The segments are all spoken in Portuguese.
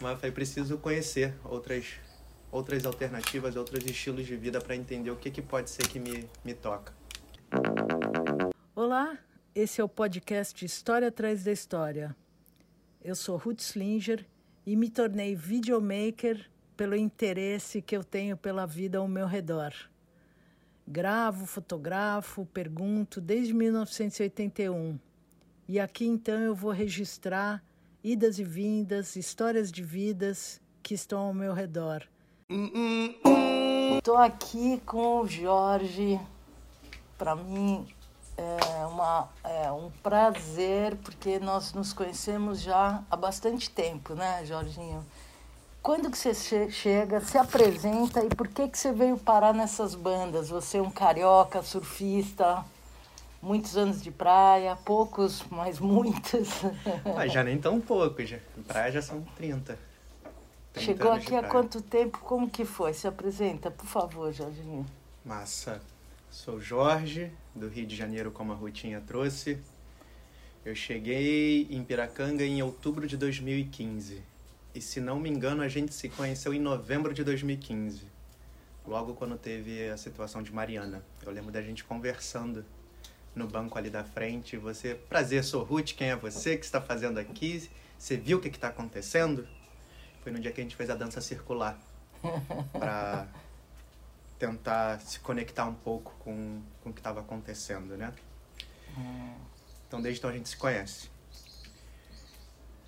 Mas foi preciso conhecer outras, outras alternativas, outros estilos de vida para entender o que, que pode ser que me, me toca. Olá, esse é o podcast História Atrás da História. Eu sou Ruth Slinger e me tornei videomaker pelo interesse que eu tenho pela vida ao meu redor. Gravo, fotografo, pergunto desde 1981. E aqui então eu vou registrar idas e vindas, histórias de vidas que estão ao meu redor. Estou aqui com o Jorge. Para mim é, uma, é um prazer, porque nós nos conhecemos já há bastante tempo, né, Jorginho? Quando que você che chega, se apresenta e por que que você veio parar nessas bandas? Você é um carioca, surfista, muitos anos de praia, poucos, mas muitos. Mas já nem tão poucos, já. praia já são 30. 30 Chegou aqui há quanto tempo? Como que foi? Se apresenta, por favor, Jorginho. Massa. Sou Jorge, do Rio de Janeiro, como a Rutinha trouxe. Eu cheguei em Piracanga em outubro de 2015. E se não me engano, a gente se conheceu em novembro de 2015. Logo quando teve a situação de Mariana. Eu lembro da gente conversando no banco ali da frente. Você, prazer, sou Ruth, quem é você? O que está fazendo aqui? Você viu o que está acontecendo? Foi no dia que a gente fez a dança circular. Para tentar se conectar um pouco com, com o que estava acontecendo, né? Então, desde então a gente se conhece.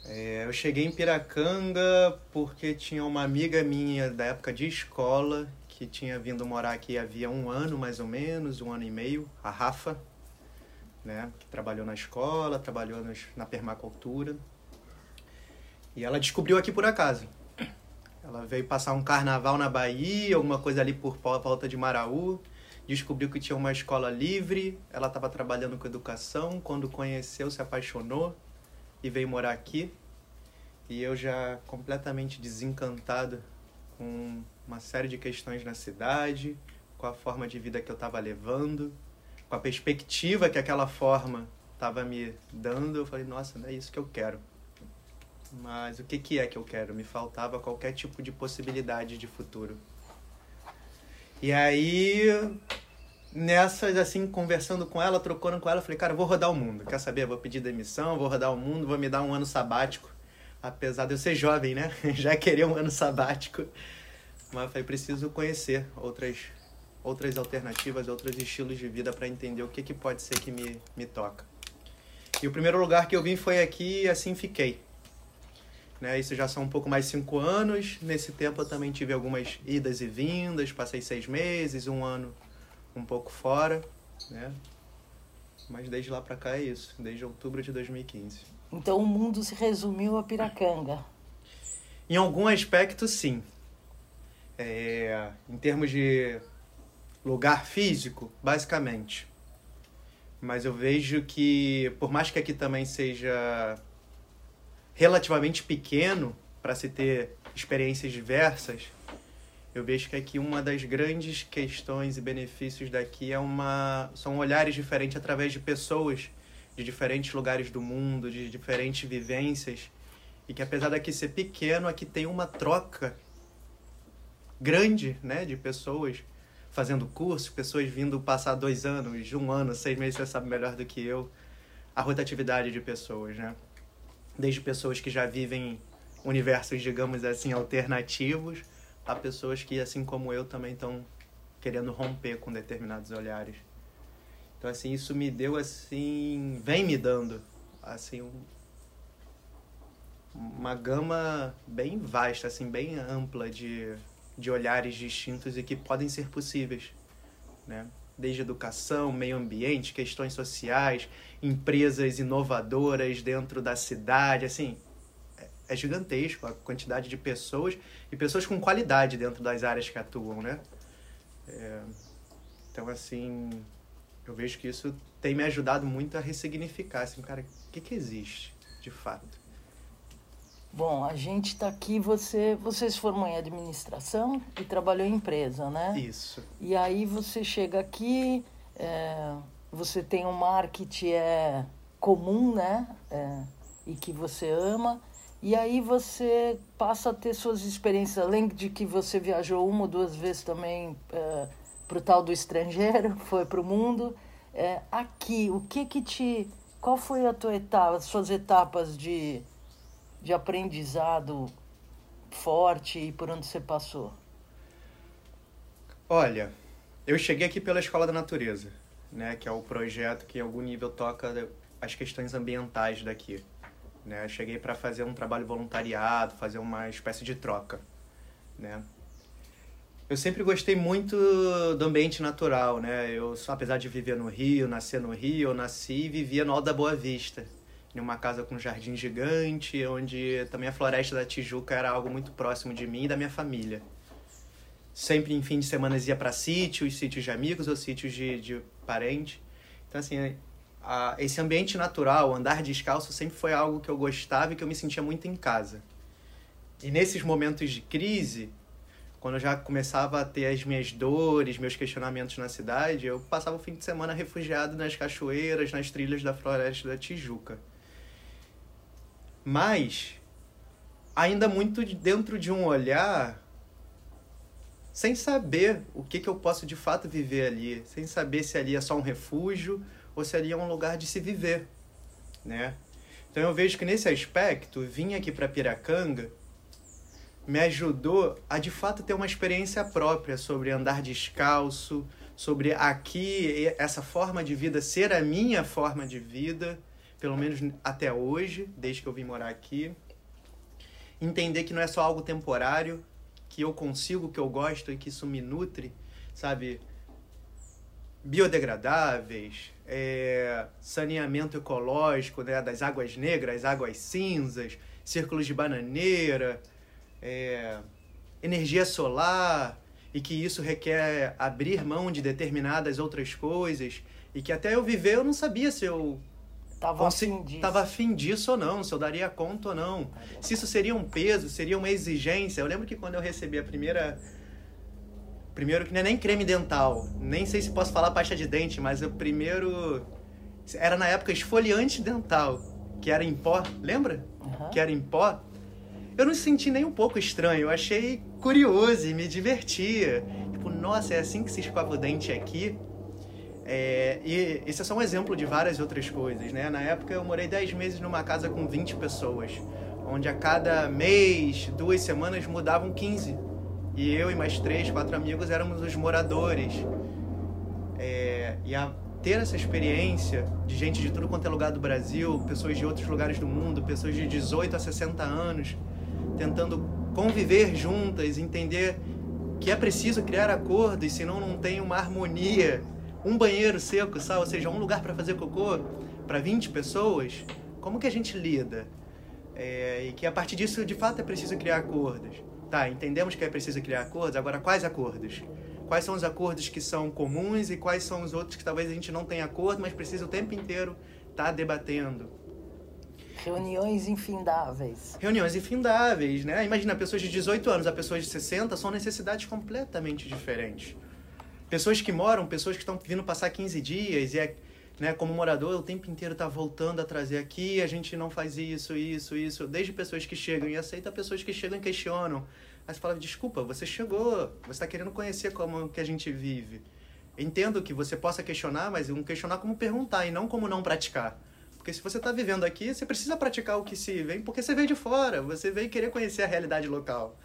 É, eu cheguei em Piracanga porque tinha uma amiga minha da época de escola que tinha vindo morar aqui havia um ano mais ou menos, um ano e meio, a Rafa né, que trabalhou na escola, trabalhou nos, na permacultura. E ela descobriu aqui por acaso. Ela veio passar um carnaval na Bahia, alguma coisa ali por volta de Maraú. Descobriu que tinha uma escola livre. Ela estava trabalhando com educação. Quando conheceu, se apaixonou e veio morar aqui. E eu já completamente desencantado com uma série de questões na cidade, com a forma de vida que eu estava levando com a perspectiva que aquela forma estava me dando, eu falei, nossa, não é isso que eu quero. Mas o que, que é que eu quero? Me faltava qualquer tipo de possibilidade de futuro. E aí, nessas, assim, conversando com ela, trocando com ela, eu falei, cara, eu vou rodar o mundo. Quer saber? Eu vou pedir demissão, vou rodar o mundo, vou me dar um ano sabático. Apesar de eu ser jovem, né? Já querer um ano sabático. Mas foi preciso conhecer outras outras alternativas, outros estilos de vida para entender o que, que pode ser que me, me toca. E o primeiro lugar que eu vim foi aqui e assim fiquei. Né, isso já são um pouco mais cinco anos. Nesse tempo eu também tive algumas idas e vindas, passei seis meses, um ano um pouco fora, né? Mas desde lá para cá é isso, desde outubro de 2015. Então o mundo se resumiu a Piracanga. Em algum aspecto, sim. É, em termos de lugar físico, basicamente. Mas eu vejo que, por mais que aqui também seja relativamente pequeno para se ter experiências diversas, eu vejo que aqui uma das grandes questões e benefícios daqui é uma são olhares diferentes através de pessoas de diferentes lugares do mundo, de diferentes vivências, e que apesar daqui ser pequeno, aqui tem uma troca grande, né, de pessoas fazendo curso, pessoas vindo passar dois anos, um ano, seis meses, você sabe melhor do que eu, a rotatividade de pessoas, né? Desde pessoas que já vivem universos, digamos assim, alternativos, a pessoas que, assim como eu, também estão querendo romper com determinados olhares. Então, assim, isso me deu, assim, vem me dando, assim, um, uma gama bem vasta, assim, bem ampla de de olhares distintos e que podem ser possíveis, né? Desde educação, meio ambiente, questões sociais, empresas inovadoras dentro da cidade, assim, é, é gigantesco a quantidade de pessoas e pessoas com qualidade dentro das áreas que atuam, né? É, então, assim, eu vejo que isso tem me ajudado muito a ressignificar, assim, cara, o que, que existe de fato? Bom, a gente está aqui, você, você se formou em administração e trabalhou em empresa, né? Isso. E aí você chega aqui, é, você tem um marketing é, comum, né? É, e que você ama. E aí você passa a ter suas experiências, além de que você viajou uma ou duas vezes também é, para o tal do estrangeiro, foi para o mundo. É, aqui, o que que te... Qual foi a tua etapa, as suas etapas de, de aprendizado forte e por onde você passou? Olha, eu cheguei aqui pela Escola da Natureza, né, que é o projeto que em algum nível toca as questões ambientais daqui. Né? Eu cheguei para fazer um trabalho voluntariado, fazer uma espécie de troca, né? Eu sempre gostei muito do ambiente natural, né? Eu, apesar de viver no Rio, nascer no Rio, eu nasci e vivia no Alto da Boa Vista, em uma casa com um jardim gigante, onde também a floresta da Tijuca era algo muito próximo de mim e da minha família. Sempre em fim de semana ia para sítios, sítios de amigos ou sítios de, de parente. Então, assim, a, esse ambiente natural, andar descalço, sempre foi algo que eu gostava e que eu me sentia muito em casa. E nesses momentos de crise, quando eu já começava a ter as minhas dores, meus questionamentos na cidade, eu passava o fim de semana refugiado nas cachoeiras, nas trilhas da floresta da Tijuca. Mas, ainda muito dentro de um olhar, sem saber o que, que eu posso de fato viver ali, sem saber se ali é só um refúgio ou seria um lugar de se viver, né? Então eu vejo que nesse aspecto, vir aqui para Piracanga me ajudou a de fato ter uma experiência própria sobre andar descalço, sobre aqui essa forma de vida ser a minha forma de vida, pelo menos até hoje, desde que eu vim morar aqui. Entender que não é só algo temporário, que eu consigo, que eu gosto e que isso me nutre, sabe? Biodegradáveis, é, saneamento ecológico né, das águas negras, águas cinzas, círculos de bananeira, é, energia solar, e que isso requer abrir mão de determinadas outras coisas, e que até eu viver eu não sabia se eu Tava afim disso. Tava afim disso ou não, se eu daria conta ou não. Se isso seria um peso, seria uma exigência. Eu lembro que quando eu recebi a primeira Primeiro que não é nem creme dental, nem sei se posso falar pasta de dente, mas o primeiro era na época esfoliante dental, que era em pó, lembra? Uhum. Que era em pó. Eu não senti nem um pouco estranho, eu achei curioso e me divertia. Tipo, nossa, é assim que se escova o dente aqui. É, e esse é só um exemplo de várias outras coisas, né? Na época eu morei 10 meses numa casa com 20 pessoas, onde a cada mês, duas semanas mudavam 15 e eu e mais três, quatro amigos éramos os moradores. É, e a ter essa experiência de gente de tudo quanto é lugar do Brasil, pessoas de outros lugares do mundo, pessoas de 18 a 60 anos, tentando conviver juntas, entender que é preciso criar acordos, senão não tem uma harmonia. Um banheiro seco, sabe? ou seja, um lugar para fazer cocô para 20 pessoas. Como que a gente lida? É, e que a partir disso, de fato, é preciso criar acordos. Tá, entendemos que é preciso criar acordos, agora quais acordos? Quais são os acordos que são comuns e quais são os outros que talvez a gente não tenha acordo, mas precisa o tempo inteiro estar tá debatendo? Reuniões infindáveis. Reuniões infindáveis, né? Imagina, pessoas de 18 anos a pessoas de 60 são necessidades completamente diferentes. Pessoas que moram, pessoas que estão vindo passar 15 dias e é né, como morador, o tempo inteiro tá voltando a trazer aqui, a gente não faz isso, isso, isso, desde pessoas que chegam e aceitam pessoas que chegam e questionam. Aí você fala, desculpa, você chegou, você está querendo conhecer como que a gente vive. Entendo que você possa questionar, mas um questionar como perguntar e não como não praticar. Porque se você está vivendo aqui, você precisa praticar o que se vem, porque você veio de fora, você veio querer conhecer a realidade local.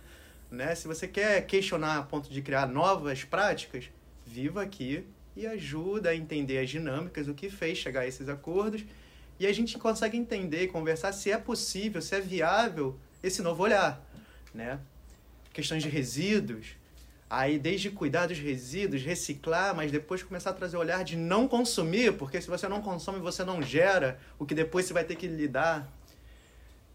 Né? Se você quer questionar a ponto de criar novas práticas, viva aqui e ajuda a entender as dinâmicas, o que fez chegar a esses acordos, e a gente consegue entender e conversar se é possível, se é viável esse novo olhar, né? Questões de resíduos, aí desde cuidar dos resíduos, reciclar, mas depois começar a trazer o olhar de não consumir, porque se você não consome, você não gera o que depois você vai ter que lidar.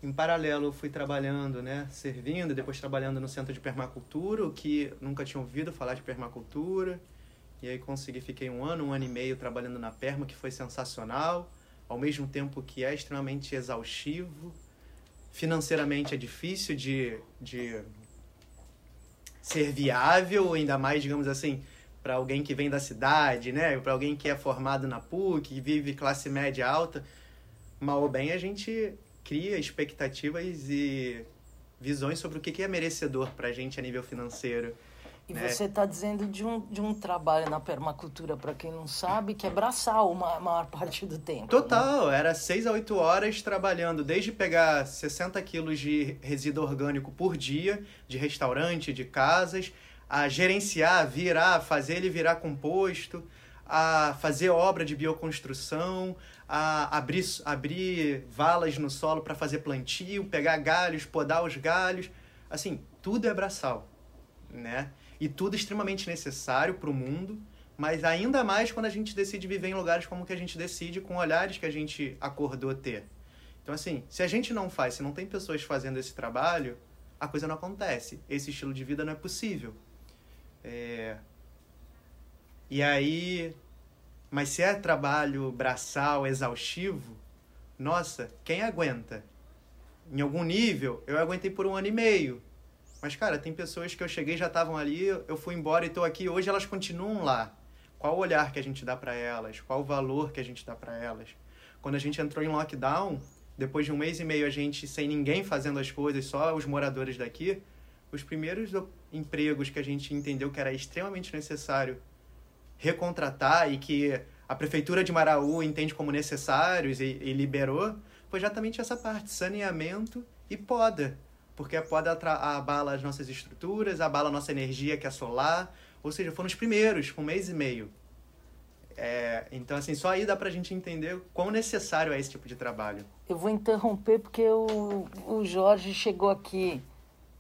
Em paralelo, fui trabalhando, né, servindo, depois trabalhando no Centro de Permacultura, o que nunca tinha ouvido falar de permacultura. E aí consegui, fiquei um ano, um ano e meio trabalhando na Perma, que foi sensacional, ao mesmo tempo que é extremamente exaustivo. Financeiramente é difícil de, de ser viável, ainda mais, digamos assim, para alguém que vem da cidade, né? Para alguém que é formado na PUC, vive classe média alta. Mal ou bem, a gente cria expectativas e visões sobre o que é merecedor para a gente a nível financeiro. E né? você está dizendo de um, de um trabalho na permacultura, para quem não sabe, que é braçal a maior parte do tempo. Total, né? era 6 a 8 horas trabalhando, desde pegar 60 quilos de resíduo orgânico por dia, de restaurante, de casas, a gerenciar, virar, fazer ele virar composto, a fazer obra de bioconstrução, a abrir, abrir valas no solo para fazer plantio, pegar galhos, podar os galhos. Assim, tudo é braçal, né? E tudo extremamente necessário para o mundo, mas ainda mais quando a gente decide viver em lugares como que a gente decide, com olhares que a gente acordou ter. Então, assim, se a gente não faz, se não tem pessoas fazendo esse trabalho, a coisa não acontece. Esse estilo de vida não é possível. É... E aí, mas se é trabalho braçal, exaustivo, nossa, quem aguenta? Em algum nível, eu aguentei por um ano e meio. Mas, cara, tem pessoas que eu cheguei já estavam ali, eu fui embora e estou aqui, hoje elas continuam lá. Qual o olhar que a gente dá para elas? Qual o valor que a gente dá para elas? Quando a gente entrou em lockdown, depois de um mês e meio a gente sem ninguém fazendo as coisas, só os moradores daqui, os primeiros empregos que a gente entendeu que era extremamente necessário recontratar e que a prefeitura de Maraú entende como necessários e, e liberou, foi exatamente essa parte, saneamento e poda. Porque a poda abala as nossas estruturas, abala a nossa energia, que é solar. Ou seja, foram os primeiros, com um mês e meio. É, então, assim, só aí dá pra gente entender quão necessário é esse tipo de trabalho. Eu vou interromper porque o, o Jorge chegou aqui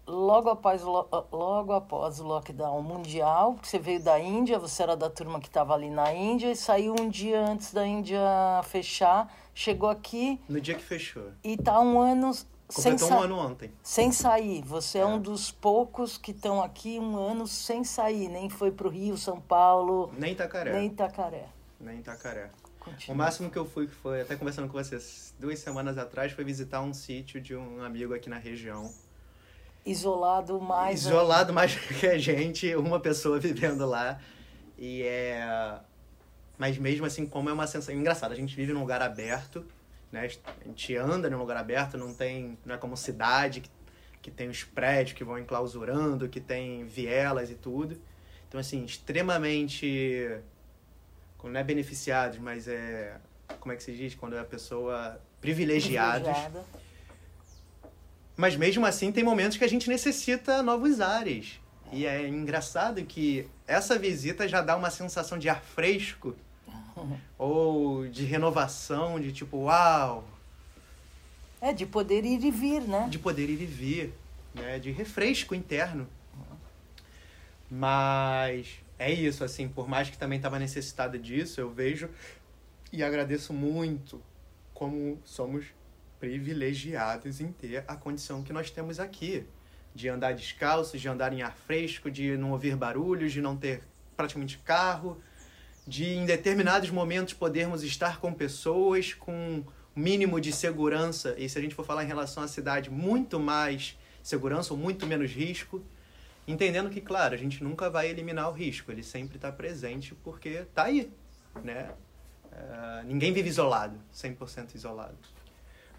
logo após, logo após o lockdown mundial, porque você veio da Índia, você era da turma que estava ali na Índia e saiu um dia antes da Índia fechar, chegou aqui. No dia que fechou. E tá um ano. Completou um ano ontem. Sem sair. Você é, é um dos poucos que estão aqui um ano sem sair. Nem foi para o Rio, São Paulo. Nem Itacaré. Nem Itacaré. Nem Itacaré. Continua. O máximo que eu fui, que foi até conversando com vocês duas semanas atrás, foi visitar um sítio de um amigo aqui na região isolado mais. Isolado mais que a gente, uma pessoa vivendo lá. E é. Mas mesmo assim, como é uma sensação. Engraçado, a gente vive num lugar aberto, né? A gente anda num lugar aberto, não tem. Não é como cidade que, que tem os prédios que vão enclausurando, que tem vielas e tudo. Então, assim, extremamente. Não é beneficiados, mas é. Como é que se diz? Quando é a pessoa privilegiados. Privilegiada mas mesmo assim, tem momentos que a gente necessita novos ares. E é engraçado que essa visita já dá uma sensação de ar fresco ou de renovação, de tipo, uau! É, de poder ir e vir, né? De poder ir e vir, né? De refresco interno. Mas é isso, assim, por mais que também estava necessitado disso, eu vejo e agradeço muito como somos privilegiados em ter a condição que nós temos aqui, de andar descalço, de andar em ar fresco, de não ouvir barulhos, de não ter praticamente carro, de em determinados momentos podermos estar com pessoas com mínimo de segurança, e se a gente for falar em relação à cidade, muito mais segurança ou muito menos risco, entendendo que, claro, a gente nunca vai eliminar o risco, ele sempre está presente porque está aí, né? Uh, ninguém vive isolado, 100% isolado.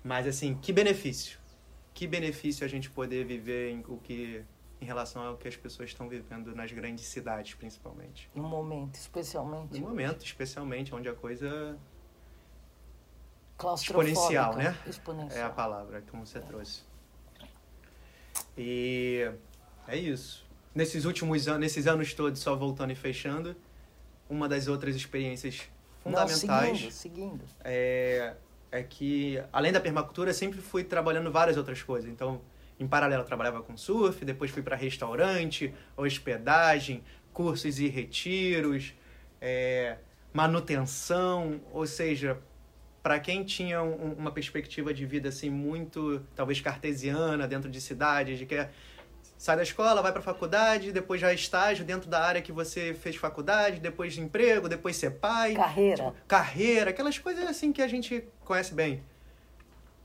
Mas assim, que benefício? Que benefício a gente poder viver em o que em relação ao que as pessoas estão vivendo nas grandes cidades, principalmente. No momento, especialmente. No momento, especialmente, onde a coisa exponencial, né? Exponencial. É a palavra como você é. trouxe. E é isso. Nesses últimos anos, nesses anos todos, só voltando e fechando, uma das outras experiências fundamentais. Não, seguindo, seguindo. É é que, além da permacultura, sempre fui trabalhando várias outras coisas. Então, em paralelo, trabalhava com surf, depois fui para restaurante, hospedagem, cursos e retiros, é, manutenção, ou seja, para quem tinha um, uma perspectiva de vida assim muito, talvez cartesiana, dentro de cidades, de que é sai da escola, vai para a faculdade, depois já estágio dentro da área que você fez faculdade, depois de emprego, depois ser pai. Carreira. Tipo, carreira, aquelas coisas assim que a gente conhece bem.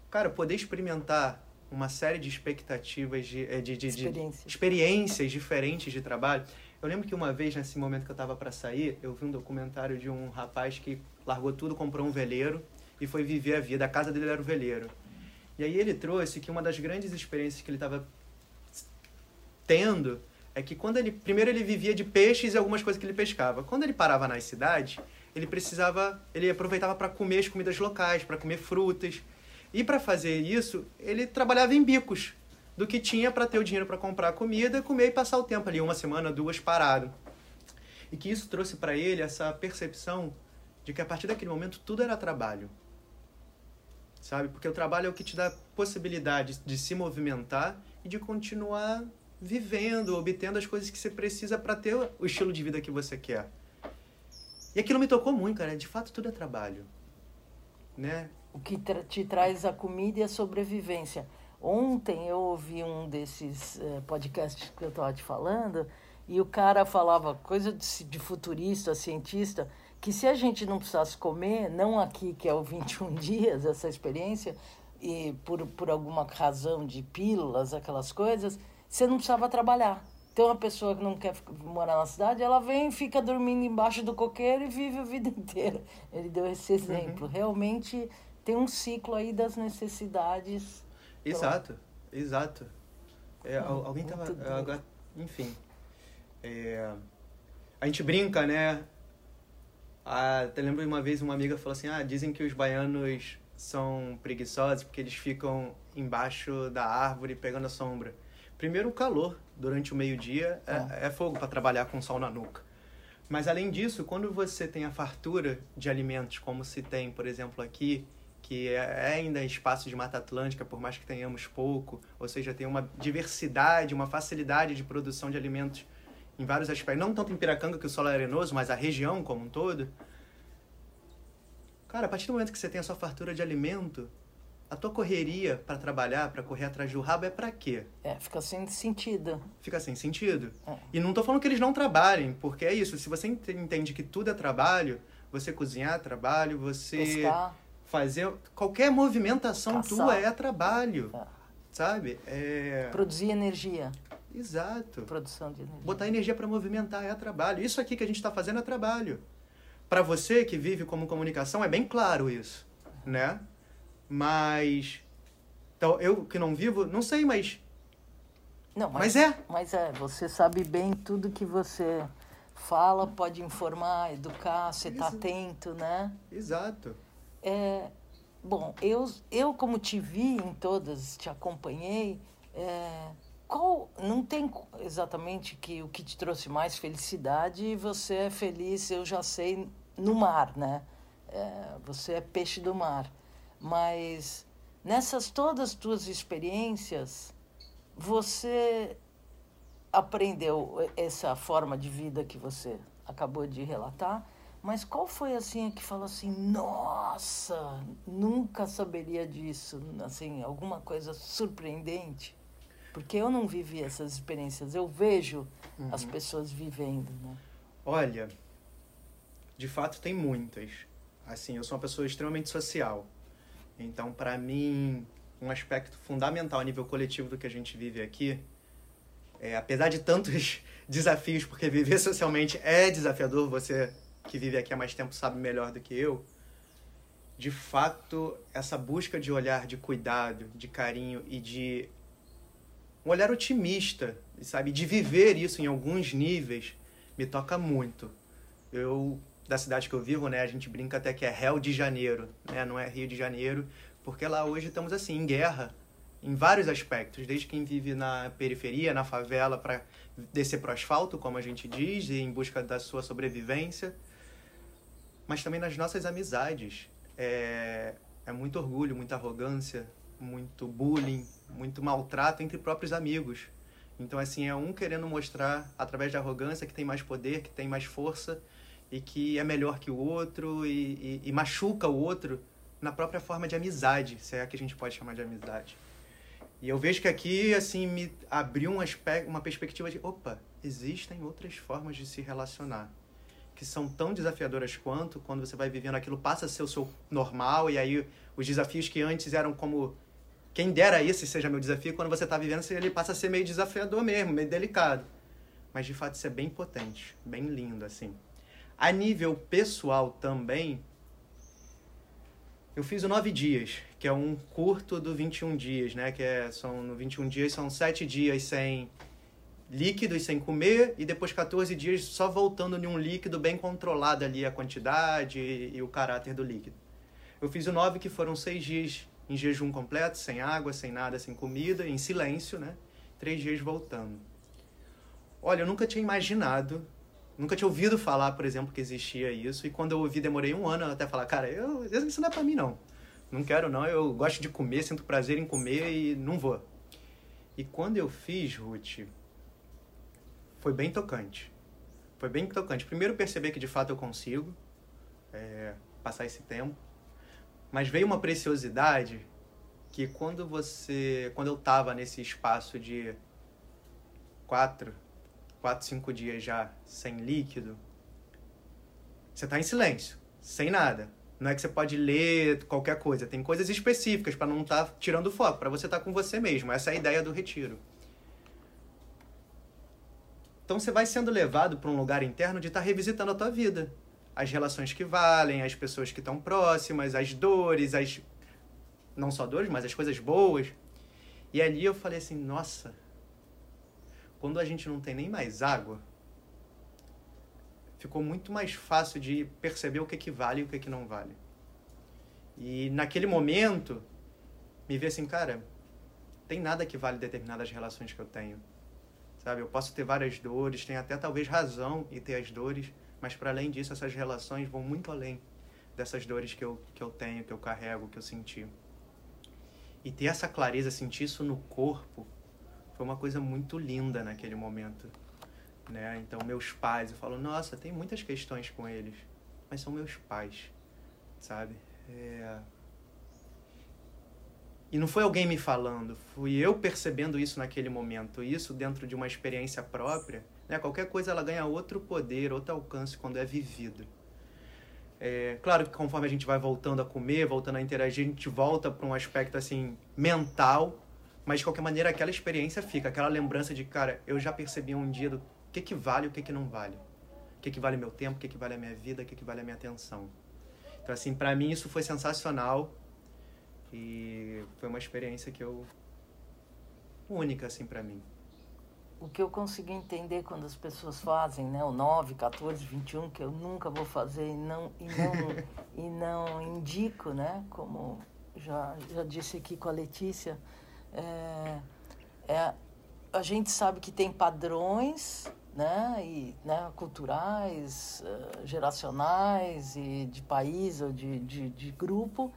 Cara, poder experimentar uma série de expectativas, de, eh, de, de, Experiência. de experiências diferentes de trabalho. Eu lembro que uma vez, nesse momento que eu estava para sair, eu vi um documentário de um rapaz que largou tudo, comprou um veleiro e foi viver a vida. A casa dele era o veleiro. E aí ele trouxe que uma das grandes experiências que ele estava tendo é que quando ele primeiro ele vivia de peixes e algumas coisas que ele pescava. Quando ele parava nas cidades, ele precisava, ele aproveitava para comer as comidas locais, para comer frutas. E para fazer isso, ele trabalhava em bicos do que tinha para ter o dinheiro para comprar comida, comer e passar o tempo ali, uma semana, duas parado. E que isso trouxe para ele essa percepção de que a partir daquele momento tudo era trabalho. Sabe? Porque o trabalho é o que te dá possibilidade de se movimentar e de continuar vivendo, obtendo as coisas que você precisa para ter o estilo de vida que você quer. E aquilo me tocou muito, cara. De fato, tudo é trabalho. Né? O que te traz a comida e a sobrevivência. Ontem eu ouvi um desses uh, podcasts que eu estava te falando e o cara falava coisa de, de futurista, cientista, que se a gente não precisasse comer, não aqui que é o 21 dias, essa experiência, e por, por alguma razão de pílulas, aquelas coisas, você não precisava trabalhar. Tem uma pessoa que não quer morar na cidade, ela vem, fica dormindo embaixo do coqueiro e vive a vida inteira. Ele deu esse uhum. exemplo. Uhum. Realmente tem um ciclo aí das necessidades. Exato, exato. É, hum, alguém tava. Enfim. É, a gente brinca, né? Ah, até lembro uma vez uma amiga falou assim: ah, dizem que os baianos são preguiçosos porque eles ficam embaixo da árvore pegando a sombra. Primeiro, o calor durante o meio-dia é, ah. é fogo para trabalhar com sol na nuca. Mas além disso, quando você tem a fartura de alimentos, como se tem, por exemplo, aqui, que é, é ainda espaço de Mata Atlântica, por mais que tenhamos pouco, ou seja, tem uma diversidade, uma facilidade de produção de alimentos em vários aspectos, não tanto em Piracanga, que o solo é arenoso, mas a região como um todo. Cara, a partir do momento que você tem a sua fartura de alimento, a tua correria para trabalhar, para correr atrás do rabo é para quê? É, fica sem sentido. Fica sem sentido. É. E não tô falando que eles não trabalhem, porque é isso. Se você entende que tudo é trabalho, você cozinhar é trabalho, você Pescar. Fazer qualquer movimentação Caçar. tua é trabalho. É. Sabe? É... Produzir energia. Exato. Produção de energia. Botar energia para movimentar é trabalho. Isso aqui que a gente está fazendo é trabalho. Para você que vive como comunicação é bem claro isso, né? Mas. Então, eu que não vivo, não sei, mas. Não, mas, mas é. Mas é, você sabe bem tudo que você fala, pode informar, educar, você está atento, né? Exato. É, bom, eu, eu como te vi em todas, te acompanhei, é, qual não tem exatamente que o que te trouxe mais felicidade e você é feliz, eu já sei, no mar, né? É, você é peixe do mar. Mas nessas todas as tuas experiências, você aprendeu essa forma de vida que você acabou de relatar, mas qual foi assim que falou assim, nossa, nunca saberia disso, assim, alguma coisa surpreendente? Porque eu não vivi essas experiências, eu vejo uhum. as pessoas vivendo, né? Olha, de fato tem muitas. Assim, eu sou uma pessoa extremamente social. Então, para mim, um aspecto fundamental a nível coletivo do que a gente vive aqui, é, apesar de tantos desafios, porque viver socialmente é desafiador, você que vive aqui há mais tempo sabe melhor do que eu, de fato, essa busca de olhar de cuidado, de carinho e de um olhar otimista, sabe, de viver isso em alguns níveis, me toca muito. Eu da cidade que eu vivo, né, a gente brinca até que é Rio de Janeiro, né, não é Rio de Janeiro, porque lá hoje estamos assim, em guerra, em vários aspectos, desde quem vive na periferia, na favela, para descer para o asfalto, como a gente diz, em busca da sua sobrevivência, mas também nas nossas amizades. É, é muito orgulho, muita arrogância, muito bullying, muito maltrato entre próprios amigos. Então, assim, é um querendo mostrar, através da arrogância, que tem mais poder, que tem mais força, e que é melhor que o outro e, e, e, machuca o outro na própria forma de amizade, se é que a gente pode chamar de amizade. E eu vejo que aqui, assim, me abriu um aspecto, uma perspectiva de, opa, existem outras formas de se relacionar, que são tão desafiadoras quanto, quando você vai vivendo aquilo, passa a ser o seu normal, e aí os desafios que antes eram como, quem dera esse seja meu desafio, quando você está vivendo, ele passa a ser meio desafiador mesmo, meio delicado. Mas, de fato, isso é bem potente, bem lindo, assim. A nível pessoal também, eu fiz o Nove Dias, que é um curto do 21 dias, né? Que é, são, no 21 dias são 7 dias sem líquidos, sem comer, e depois 14 dias só voltando em um líquido bem controlado ali a quantidade e, e o caráter do líquido. Eu fiz o 9, que foram 6 dias em jejum completo, sem água, sem nada, sem comida, em silêncio, né? Três dias voltando. Olha, eu nunca tinha imaginado, nunca tinha ouvido falar, por exemplo, que existia isso. E quando eu ouvi, demorei um ano até falar, cara, eu, isso não é pra mim, não. Não quero, não. Eu gosto de comer, sinto prazer em comer e não vou. E quando eu fiz, Ruth, foi bem tocante. Foi bem tocante. Primeiro, perceber que de fato eu consigo é, passar esse tempo. Mas veio uma preciosidade que quando você. Quando eu tava nesse espaço de quatro, quatro, cinco dias já sem líquido, você tá em silêncio, sem nada. Não é que você pode ler qualquer coisa, tem coisas específicas para não estar tá tirando foco, para você estar tá com você mesmo. Essa é a ideia do retiro. Então você vai sendo levado para um lugar interno de estar tá revisitando a tua vida as relações que valem, as pessoas que estão próximas, as dores, as não só dores, mas as coisas boas. E ali eu falei assim, nossa, quando a gente não tem nem mais água, ficou muito mais fácil de perceber o que, que vale e o que, que não vale. E naquele momento, me vi assim, cara, tem nada que vale determinadas relações que eu tenho. Sabe, eu posso ter várias dores, tenho até talvez razão em ter as dores, mas para além disso, essas relações vão muito além dessas dores que eu, que eu tenho, que eu carrego, que eu senti. E ter essa clareza, sentir isso no corpo, foi uma coisa muito linda naquele momento. Né? Então, meus pais, eu falo, nossa, tem muitas questões com eles, mas são meus pais, sabe? É... E não foi alguém me falando, fui eu percebendo isso naquele momento, isso dentro de uma experiência própria né? Qualquer coisa ela ganha outro poder, outro alcance quando é vivida. É, claro que conforme a gente vai voltando a comer, voltando a interagir, a gente volta para um aspecto assim mental, mas de qualquer maneira aquela experiência fica, aquela lembrança de, cara, eu já percebi um dia do que que vale o que que não vale. O que que vale meu tempo, o que que vale a minha vida, o que que vale a minha atenção. Então assim, para mim isso foi sensacional e foi uma experiência que eu única assim para mim. O que eu consigo entender quando as pessoas fazem, né, o 9, 14, 21, que eu nunca vou fazer e não, e não, e não indico, né, como já, já disse aqui com a Letícia, é, é, a gente sabe que tem padrões, né, e, né, culturais, uh, geracionais e de país ou de, de, de grupo,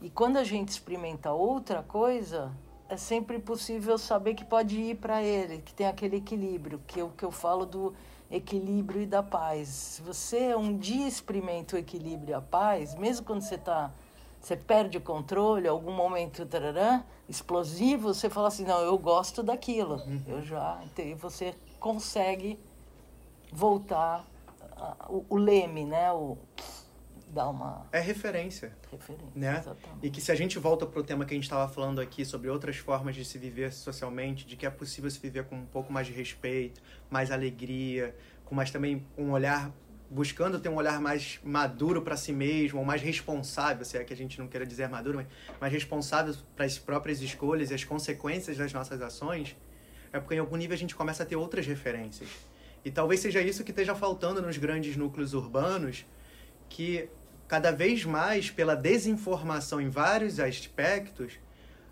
e quando a gente experimenta outra coisa, é sempre possível saber que pode ir para ele, que tem aquele equilíbrio, que é o que eu falo do equilíbrio e da paz. Se você um dia experimenta o equilíbrio e a paz, mesmo quando você está você perde o controle, algum momento tarará, explosivo, você fala assim, não, eu gosto daquilo, uhum. eu já, e você consegue voltar o, o leme, né, o dar uma. É referência. Referência. Né? Exatamente. E que se a gente volta para o tema que a gente estava falando aqui sobre outras formas de se viver socialmente, de que é possível se viver com um pouco mais de respeito, mais alegria, com mais também um olhar buscando ter um olhar mais maduro para si mesmo, ou mais responsável, se é que a gente não queira dizer maduro, mas mais responsável para as próprias escolhas e as consequências das nossas ações, é porque em algum nível a gente começa a ter outras referências. E talvez seja isso que esteja faltando nos grandes núcleos urbanos, que cada vez mais, pela desinformação em vários aspectos,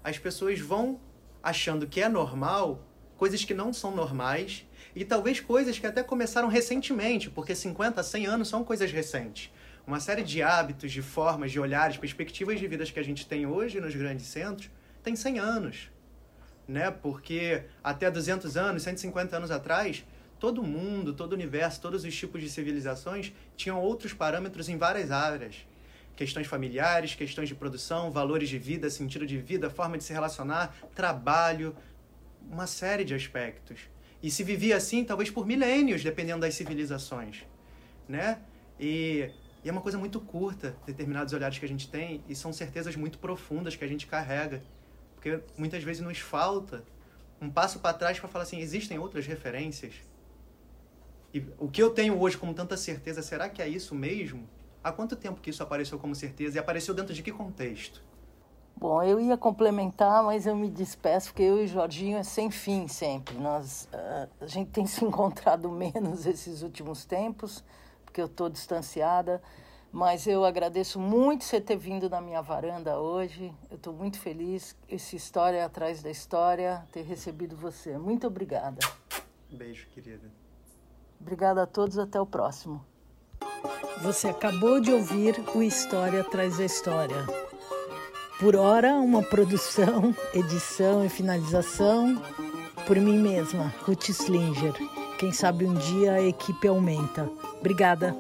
as pessoas vão achando que é normal coisas que não são normais e talvez coisas que até começaram recentemente, porque 50, 100 anos são coisas recentes. Uma série de hábitos, de formas, de olhares, perspectivas de vidas que a gente tem hoje nos grandes centros tem 100 anos. Né? Porque até 200 anos, 150 anos atrás, todo mundo, todo o universo, todos os tipos de civilizações tinham outros parâmetros em várias áreas. Questões familiares, questões de produção, valores de vida, sentido de vida, forma de se relacionar, trabalho, uma série de aspectos. E se vivia assim, talvez por milênios, dependendo das civilizações, né? E, e, é uma coisa muito curta, determinados olhares que a gente tem, e são certezas muito profundas que a gente carrega. Porque muitas vezes nos falta um passo para trás para falar assim, existem outras referências? E o que eu tenho hoje como tanta certeza, será que é isso mesmo? Há quanto tempo que isso apareceu como certeza e apareceu dentro de que contexto? Bom, eu ia complementar, mas eu me despeço, porque eu e Jorginho é sem fim sempre. Nós, uh, a gente tem se encontrado menos esses últimos tempos, porque eu estou distanciada, mas eu agradeço muito você ter vindo na minha varanda hoje. Eu estou muito feliz, essa história atrás da história, ter recebido você. Muito obrigada. Beijo, querida. Obrigada a todos, até o próximo. Você acabou de ouvir o História atrás da História. Por hora, uma produção, edição e finalização por mim mesma, Ruth Slinger. Quem sabe um dia a equipe aumenta. Obrigada.